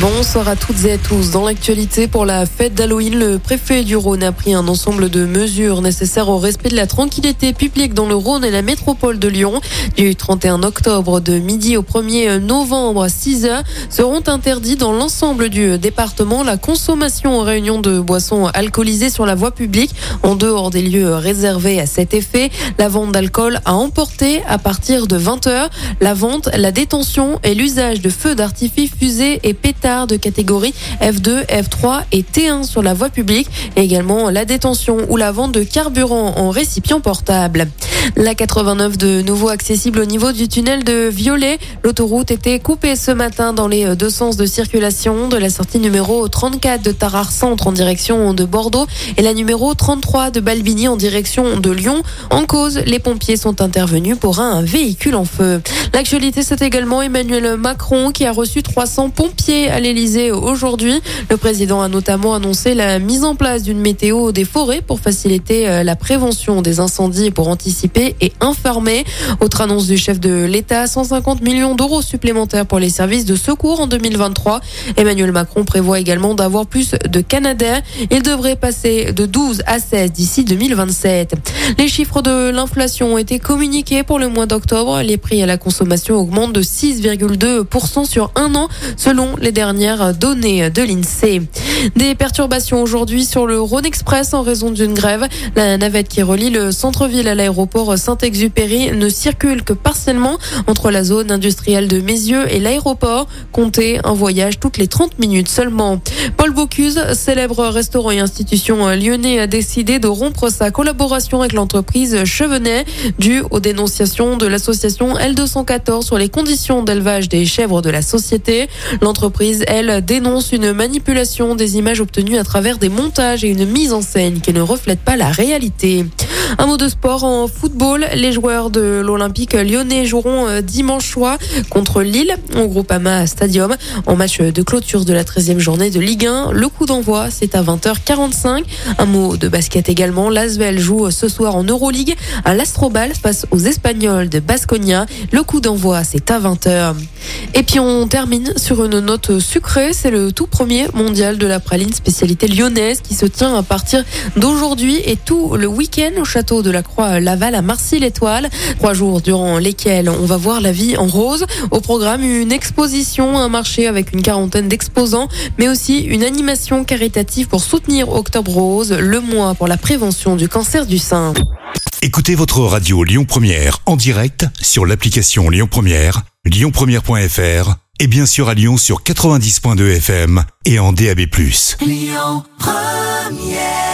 Bonsoir à toutes et à tous. Dans l'actualité, pour la fête d'Halloween, le préfet du Rhône a pris un ensemble de mesures nécessaires au respect de la tranquillité publique dans le Rhône et la métropole de Lyon. Du 31 octobre de midi au 1er novembre à 6 heures seront interdits dans l'ensemble du département la consommation en réunion de boissons alcoolisées sur la voie publique en dehors des lieux réservés à cet effet. La vente d'alcool à emporter à partir de 20 heures. La vente, la détention et l'usage de feux d'artifice fusées et pétards de catégorie F2, F3 et T1 sur la voie publique et également la détention ou la vente de carburant en récipient portable. La 89 de nouveau accessible au niveau du tunnel de Violet. L'autoroute était coupée ce matin dans les deux sens de circulation de la sortie numéro 34 de Tarare Centre en direction de Bordeaux et la numéro 33 de Balbini en direction de Lyon. En cause, les pompiers sont intervenus pour un véhicule en feu. L'actualité, c'est également Emmanuel Macron qui a reçu 300 pompiers à l'Elysée aujourd'hui. Le président a notamment annoncé la mise en place d'une météo des forêts pour faciliter euh, la prévention des incendies et pour anticiper et informer. Autre annonce du chef de l'État, 150 millions d'euros supplémentaires pour les services de secours en 2023. Emmanuel Macron prévoit également d'avoir plus de Canadair. Il devrait passer de 12 à 16 d'ici 2027. Les chiffres de l'inflation ont été communiqués pour le mois d'octobre. Les prix à la consommation augmentent de 6,2% sur un an selon les dernières données de l'INSEE. Des perturbations aujourd'hui sur le Rhône Express en raison d'une grève. La navette qui relie le centre-ville à l'aéroport Saint-Exupéry ne circule que partiellement entre la zone industrielle de Mézieux et l'aéroport. Comptez un voyage toutes les 30 minutes seulement. Paul Bocuse, célèbre restaurant et institution lyonnais, a décidé de rompre sa collaboration avec l'entreprise Chevenet due aux dénonciations de l'association L214 sur les conditions d'élevage des chèvres de la société. L'entreprise, elle, dénonce une manipulation des images obtenues à travers des montages et une mise en scène qui ne reflètent pas la réalité. Un mot de sport en football. Les joueurs de l'Olympique lyonnais joueront euh, dimanche soir contre Lille au Groupama Stadium en match de clôture de la 13e journée de Ligue 1. Le coup d'envoi, c'est à 20h45. Un mot de basket également. L'Asvel joue ce soir en Euroleague à l'Astrobal face aux Espagnols de Basconia. Le coup d'envoi, c'est à 20h. Et puis on termine sur une note sucrée. C'est le tout premier mondial de la praline spécialité lyonnaise qui se tient à partir d'aujourd'hui et tout le week-end château de la Croix-Laval à Marcy-l'Étoile. Trois jours durant lesquels on va voir la vie en rose. Au programme, une exposition, un marché avec une quarantaine d'exposants, mais aussi une animation caritative pour soutenir Octobre Rose, le mois pour la prévention du cancer du sein. Écoutez votre radio Lyon Première en direct sur l'application Lyon Première, lyonpremière.fr et bien sûr à Lyon sur 90.2 FM et en DAB+. Lyon Première